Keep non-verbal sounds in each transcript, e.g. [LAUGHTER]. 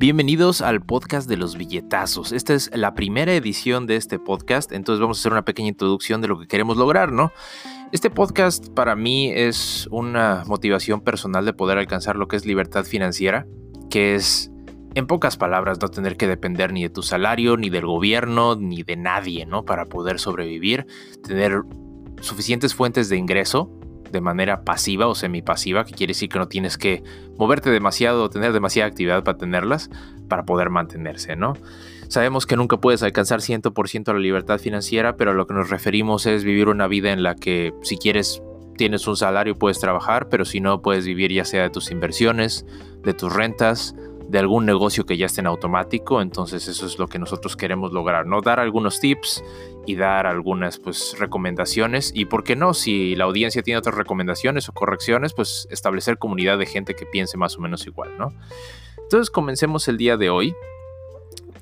Bienvenidos al podcast de los billetazos. Esta es la primera edición de este podcast, entonces vamos a hacer una pequeña introducción de lo que queremos lograr, ¿no? Este podcast para mí es una motivación personal de poder alcanzar lo que es libertad financiera, que es, en pocas palabras, no tener que depender ni de tu salario, ni del gobierno, ni de nadie, ¿no? Para poder sobrevivir, tener suficientes fuentes de ingreso de manera pasiva o semipasiva, que quiere decir que no tienes que moverte demasiado o tener demasiada actividad para tenerlas, para poder mantenerse, ¿no? Sabemos que nunca puedes alcanzar 100% la libertad financiera, pero a lo que nos referimos es vivir una vida en la que si quieres tienes un salario puedes trabajar, pero si no puedes vivir ya sea de tus inversiones, de tus rentas, de algún negocio que ya esté en automático, entonces eso es lo que nosotros queremos lograr, ¿no? Dar algunos tips y dar algunas pues recomendaciones y por qué no, si la audiencia tiene otras recomendaciones o correcciones, pues establecer comunidad de gente que piense más o menos igual, ¿no? Entonces comencemos el día de hoy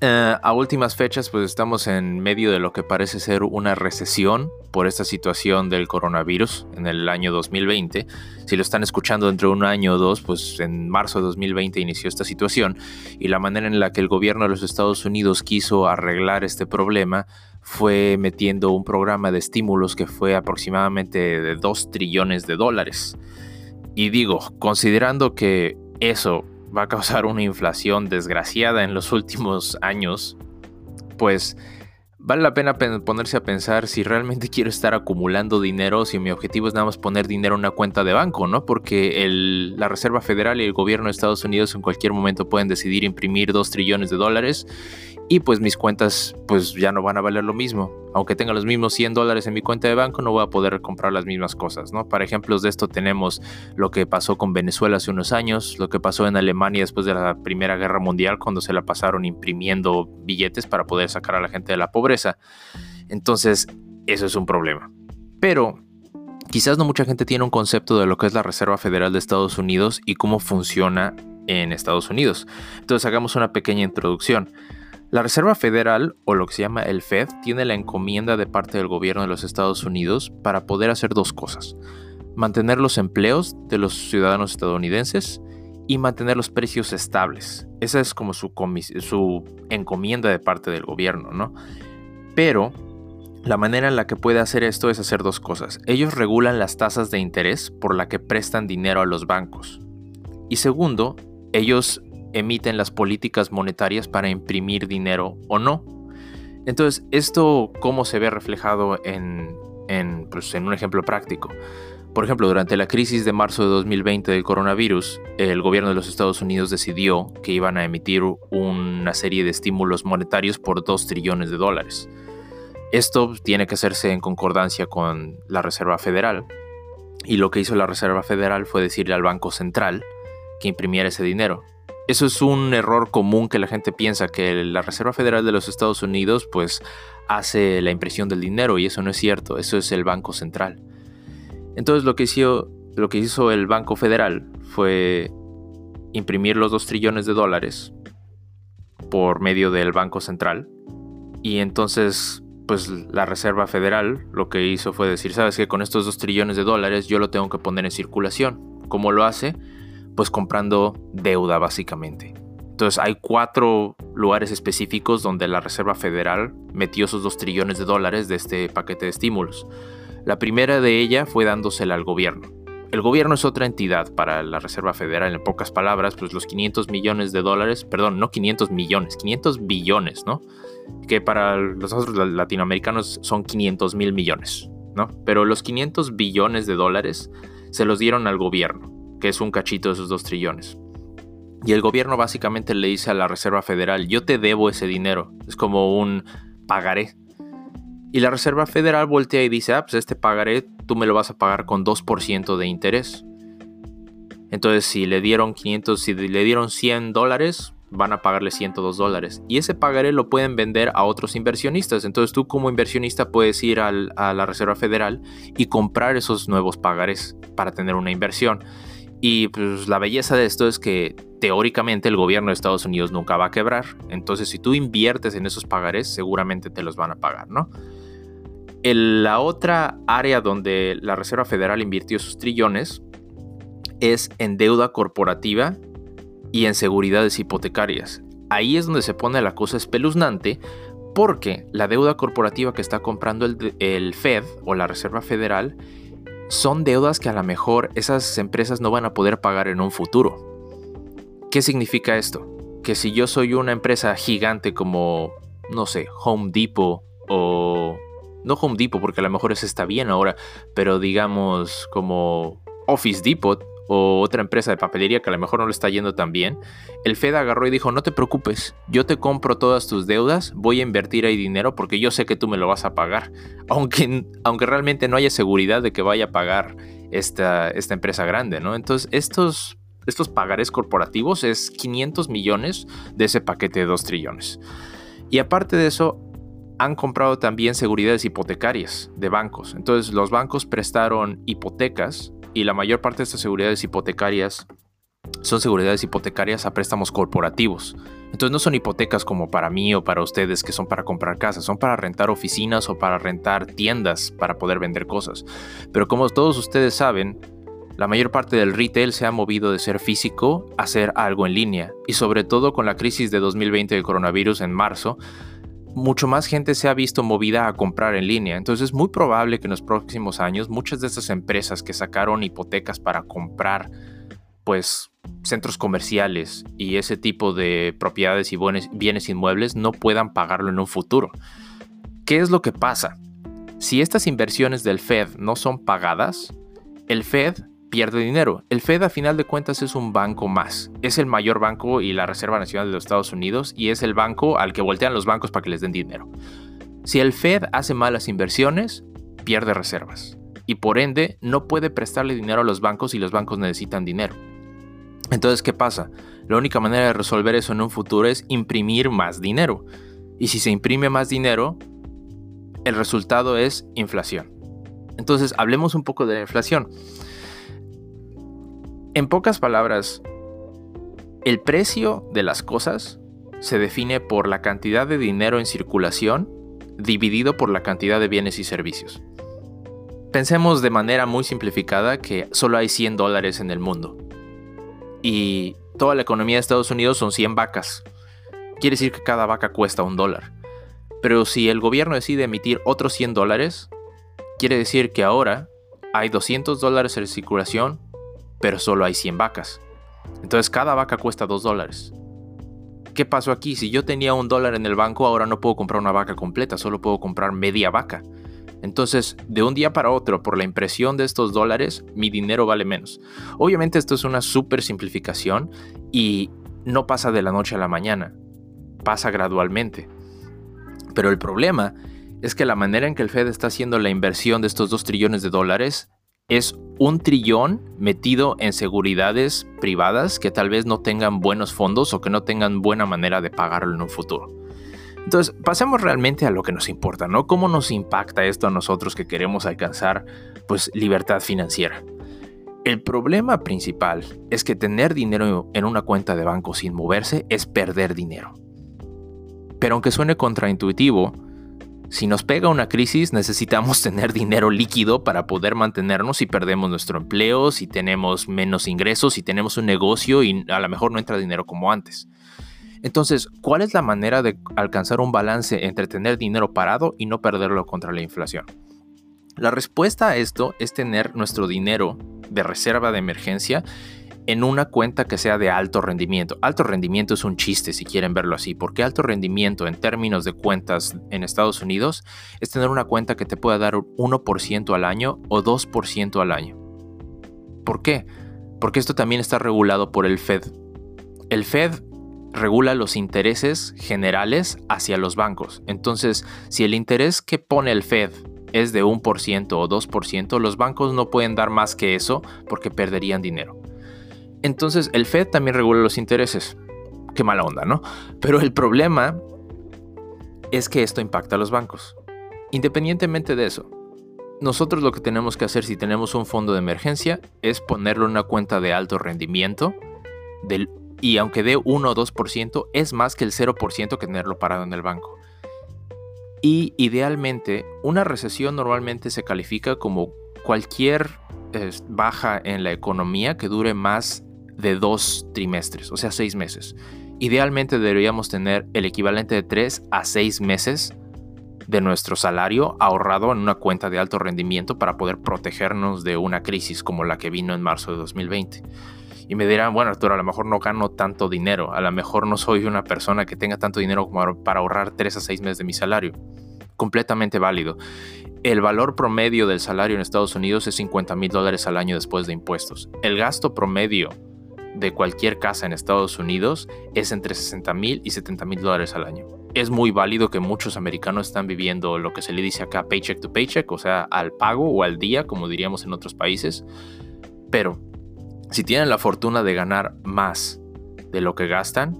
eh, a últimas fechas, pues estamos en medio de lo que parece ser una recesión por esta situación del coronavirus en el año 2020. Si lo están escuchando dentro de un año o dos, pues en marzo de 2020 inició esta situación y la manera en la que el gobierno de los Estados Unidos quiso arreglar este problema fue metiendo un programa de estímulos que fue aproximadamente de 2 trillones de dólares. Y digo, considerando que eso va a causar una inflación desgraciada en los últimos años, pues vale la pena ponerse a pensar si realmente [LAUGHS] quiero estar acumulando dinero, si mi objetivo es nada más poner dinero en una cuenta de banco, ¿no? Porque la Reserva Federal y el gobierno de Estados Unidos en cualquier momento pueden decidir imprimir 2 trillones de dólares y pues mis cuentas pues ya no van a valer lo mismo. Aunque tenga los mismos 100 dólares en mi cuenta de banco, no voy a poder comprar las mismas cosas, ¿no? Para ejemplos de esto tenemos lo que pasó con Venezuela hace unos años, lo que pasó en Alemania después de la Primera Guerra Mundial, cuando se la pasaron imprimiendo billetes para poder sacar a la gente de la pobreza. Entonces, eso es un problema. Pero quizás no mucha gente tiene un concepto de lo que es la Reserva Federal de Estados Unidos y cómo funciona en Estados Unidos. Entonces, hagamos una pequeña introducción. La Reserva Federal, o lo que se llama el Fed, tiene la encomienda de parte del gobierno de los Estados Unidos para poder hacer dos cosas. Mantener los empleos de los ciudadanos estadounidenses y mantener los precios estables. Esa es como su, encomienda de parte del gobierno, ¿no? Pero la manera en la que puede hacer esto es hacer dos cosas. Ellos regulan las tasas de interés por la que prestan dinero a los bancos. Y segundo, ellos emiten las políticas monetarias para imprimir dinero o no. Entonces, ¿esto cómo se ve reflejado en, en, pues, en un ejemplo práctico? Por ejemplo, durante la crisis de marzo de 2020 del coronavirus, el gobierno de los Estados Unidos decidió que iban a emitir una serie de estímulos monetarios por 2 trillones de dólares. Esto tiene que hacerse en concordancia con la Reserva Federal. Y lo que hizo la Reserva Federal fue decirle al Banco Central que imprimiera ese dinero. Eso es un error común que la gente piensa que la Reserva Federal de los Estados Unidos pues hace la impresión del dinero y eso no es cierto, eso es el Banco Central. Entonces lo que hizo, lo que hizo el Banco Federal fue imprimir los 2 trillones de dólares por medio del Banco Central y entonces pues la Reserva Federal lo que hizo fue decir, sabes que con estos 2 trillones de dólares yo lo tengo que poner en circulación. ¿Cómo lo hace? Pues comprando deuda básicamente. Entonces hay cuatro lugares específicos donde la Reserva Federal metió esos dos trillones de dólares de este paquete de estímulos. La primera de ella fue dándosela al gobierno. El gobierno es otra entidad para la Reserva Federal, en pocas palabras, pues los 500 millones de dólares, perdón, no 500 millones, 500 billones, ¿no? Que para los otros latinoamericanos son 500 mil millones, ¿no? Pero los 500 billones de dólares se los dieron al gobierno que es un cachito de esos dos trillones. Y el gobierno básicamente le dice a la Reserva Federal, yo te debo ese dinero, es como un pagaré. Y la Reserva Federal voltea y dice, ah, pues este pagaré tú me lo vas a pagar con 2% de interés. Entonces si le dieron 500, si le dieron 100 dólares, van a pagarle 102 dólares. Y ese pagaré lo pueden vender a otros inversionistas. Entonces tú como inversionista puedes ir a la Reserva Federal y comprar esos nuevos pagarés para tener una inversión. Y pues la belleza de esto es que teóricamente el gobierno de Estados Unidos nunca va a quebrar. Entonces si tú inviertes en esos pagarés, seguramente te los van a pagar, ¿no? la otra área donde la Reserva Federal invirtió sus trillones es en deuda corporativa y en seguridades hipotecarias. ahí es donde se pone la cosa espeluznante porque la deuda corporativa que está comprando el, Fed o la Reserva Federal son deudas que a lo mejor esas empresas no van a poder pagar en un futuro. ¿Qué significa esto? Que si yo soy una empresa gigante como, no sé, Home Depot o... No Home Depot porque a lo mejor eso está bien ahora, pero digamos como Office Depot o otra empresa de papelería que a lo mejor no le está yendo tan bien, el Fed agarró y dijo, no te preocupes, yo te compro todas tus deudas, voy a invertir ahí dinero porque yo sé que tú me lo vas a pagar, [LAUGHS] aunque, aunque realmente no haya seguridad de que vaya a pagar esta, esta empresa grande, ¿no? Entonces, estos, estos pagares corporativos es 500 millones de ese paquete de 2 trillones. Y aparte de eso, han comprado también seguridades hipotecarias de bancos. Entonces los bancos prestaron hipotecas y la mayor parte de estas seguridades hipotecarias son seguridades hipotecarias a préstamos corporativos. Entonces no son hipotecas como para mí o para ustedes que son para comprar casas, son para rentar oficinas o para rentar tiendas para poder vender cosas. Pero como todos ustedes saben, la mayor parte del retail se ha movido de ser físico a ser algo en línea y sobre todo con la crisis de 2020 del coronavirus en marzo, mucho más gente se ha visto movida a comprar en línea. Entonces es muy probable que en los próximos años muchas de estas empresas que sacaron hipotecas para comprar pues centros comerciales y ese tipo de propiedades y bienes inmuebles no puedan pagarlo en un futuro. ¿Qué es lo que pasa? Si estas inversiones del Fed no son pagadas, el Fed pierde dinero. El Fed a final de cuentas es un banco más. Es el mayor banco y la Reserva Nacional de los Estados Unidos y es el banco al que voltean los bancos para que les den dinero. Si el Fed hace malas inversiones, pierde reservas y por ende no puede prestarle dinero a los bancos y los bancos necesitan dinero. Entonces, ¿qué pasa? La única manera de resolver eso en un futuro es imprimir más dinero. Y si se imprime más dinero, el resultado es inflación. Entonces, hablemos un poco de la inflación. En pocas palabras, el precio de las cosas se define por la cantidad de dinero en circulación dividido por la cantidad de bienes y servicios. Pensemos de manera muy simplificada que solo hay 100 dólares en el mundo y toda la economía de Estados Unidos son 100 vacas. Quiere decir que cada vaca cuesta un dólar. Pero si el gobierno decide emitir otros 100 dólares, quiere decir que ahora hay 200 dólares en circulación pero solo hay 100 vacas. Entonces cada vaca cuesta 2 dólares. ¿Qué pasó aquí? Si yo tenía un dólar en el banco, ahora no puedo comprar una vaca completa, solo puedo comprar media vaca. Entonces, de un día para otro, por la impresión de estos dólares, mi dinero vale menos. Obviamente esto es una súper simplificación y no pasa de la noche a la mañana, pasa gradualmente. Pero el problema es que la manera en que el Fed está haciendo la inversión de estos 2 trillones de dólares es un trillón metido en seguridades privadas que tal vez no tengan buenos fondos o que no tengan buena manera de pagarlo en un futuro. Entonces, pasemos realmente a lo que nos importa, ¿no? ¿Cómo nos impacta esto a nosotros que queremos alcanzar, pues, libertad financiera? El problema principal es que tener dinero en una cuenta de banco sin moverse es perder dinero. Pero aunque suene contraintuitivo, si nos pega una crisis, necesitamos [LAUGHS] tener dinero líquido para poder mantenernos si perdemos nuestro empleo, si tenemos menos ingresos, si tenemos un negocio y a lo mejor no entra dinero como antes. Entonces, ¿cuál es la manera de alcanzar un balance entre tener dinero parado y no perderlo contra la inflación? La respuesta a esto es tener nuestro dinero de reserva de emergencia en una cuenta que sea de alto rendimiento. Alto rendimiento es un chiste si quieren verlo así, porque alto rendimiento en términos de cuentas en Estados Unidos es tener una cuenta que te pueda dar 1% al año o 2% al año. ¿Por qué? Porque esto también está regulado por el Fed. El Fed regula los intereses generales hacia los bancos. Entonces, si el interés que pone el Fed es de 1% o 2%, los bancos no pueden dar más que eso porque perderían dinero. Entonces el Fed también regula los intereses. Qué mala onda, ¿no? Pero el problema es que esto impacta a los bancos. Independientemente de eso, nosotros lo que tenemos que hacer si tenemos un fondo de emergencia es ponerlo en una cuenta de alto rendimiento y aunque dé 1 o 2%, es más que el 0% que tenerlo parado en el banco. Y idealmente, una recesión normalmente se califica como cualquier baja en la economía que dure más de dos trimestres, o sea, seis meses. idealmente deberíamos tener el equivalente de 3 a 6 meses de nuestro salario ahorrado en una cuenta de alto rendimiento para poder protegernos de una crisis como la que vino en marzo de 2020. Y me dirán, bueno Arturo, a lo mejor no gano tanto dinero, a lo mejor no soy una persona que tenga tanto dinero como para ahorrar 3 a 6 meses de mi salario. Completamente válido. El valor promedio del salario en Estados Unidos es 50 mil dólares al año después de impuestos. El gasto promedio de cualquier casa en Estados Unidos es entre 60 mil y 70 mil dólares al año. Es muy válido que muchos americanos están viviendo lo que se le dice acá paycheck to paycheck, o sea, al pago o al día, como diríamos en otros países. Pero si tienen la fortuna de ganar más de lo que gastan,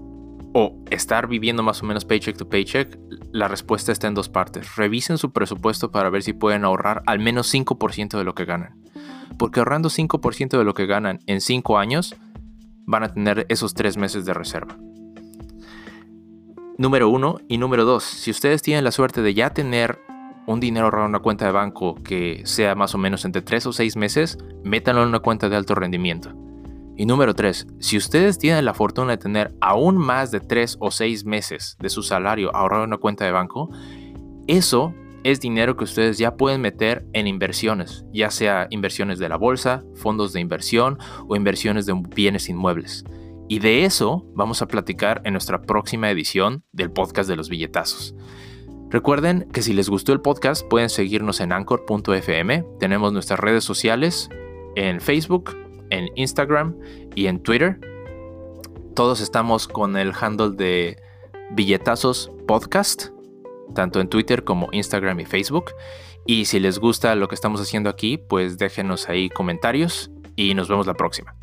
o estar viviendo más o menos paycheck to paycheck, la respuesta está en dos partes. Revisen su presupuesto para ver si pueden ahorrar al menos 5% de lo que ganan. Porque ahorrando 5% de lo que ganan en 5 años, van a tener esos 3 meses de reserva. Número 1 y número 2. Si ustedes tienen la suerte de ya tener un dinero ahorrado en una cuenta de banco que sea más o menos entre 3 o 6 meses, métanlo en una cuenta de alto rendimiento. Y número 3, si ustedes tienen la fortuna de tener aún más de 3 o 6 meses de su salario ahorrado en una cuenta de banco, eso es dinero que ustedes ya pueden meter en inversiones, ya sea inversiones de la bolsa, fondos de inversión o inversiones de bienes inmuebles. Y de eso vamos a platicar en nuestra próxima edición del podcast de los billetazos. Recuerden que si les gustó el podcast pueden seguirnos en anchor.fm, tenemos nuestras redes sociales en Facebook, en Instagram y en Twitter. Todos estamos con el handle de Billetazos Podcast, tanto en Twitter como Instagram y Facebook. Y si les gusta lo que estamos haciendo aquí, pues déjenos ahí comentarios y nos vemos la próxima.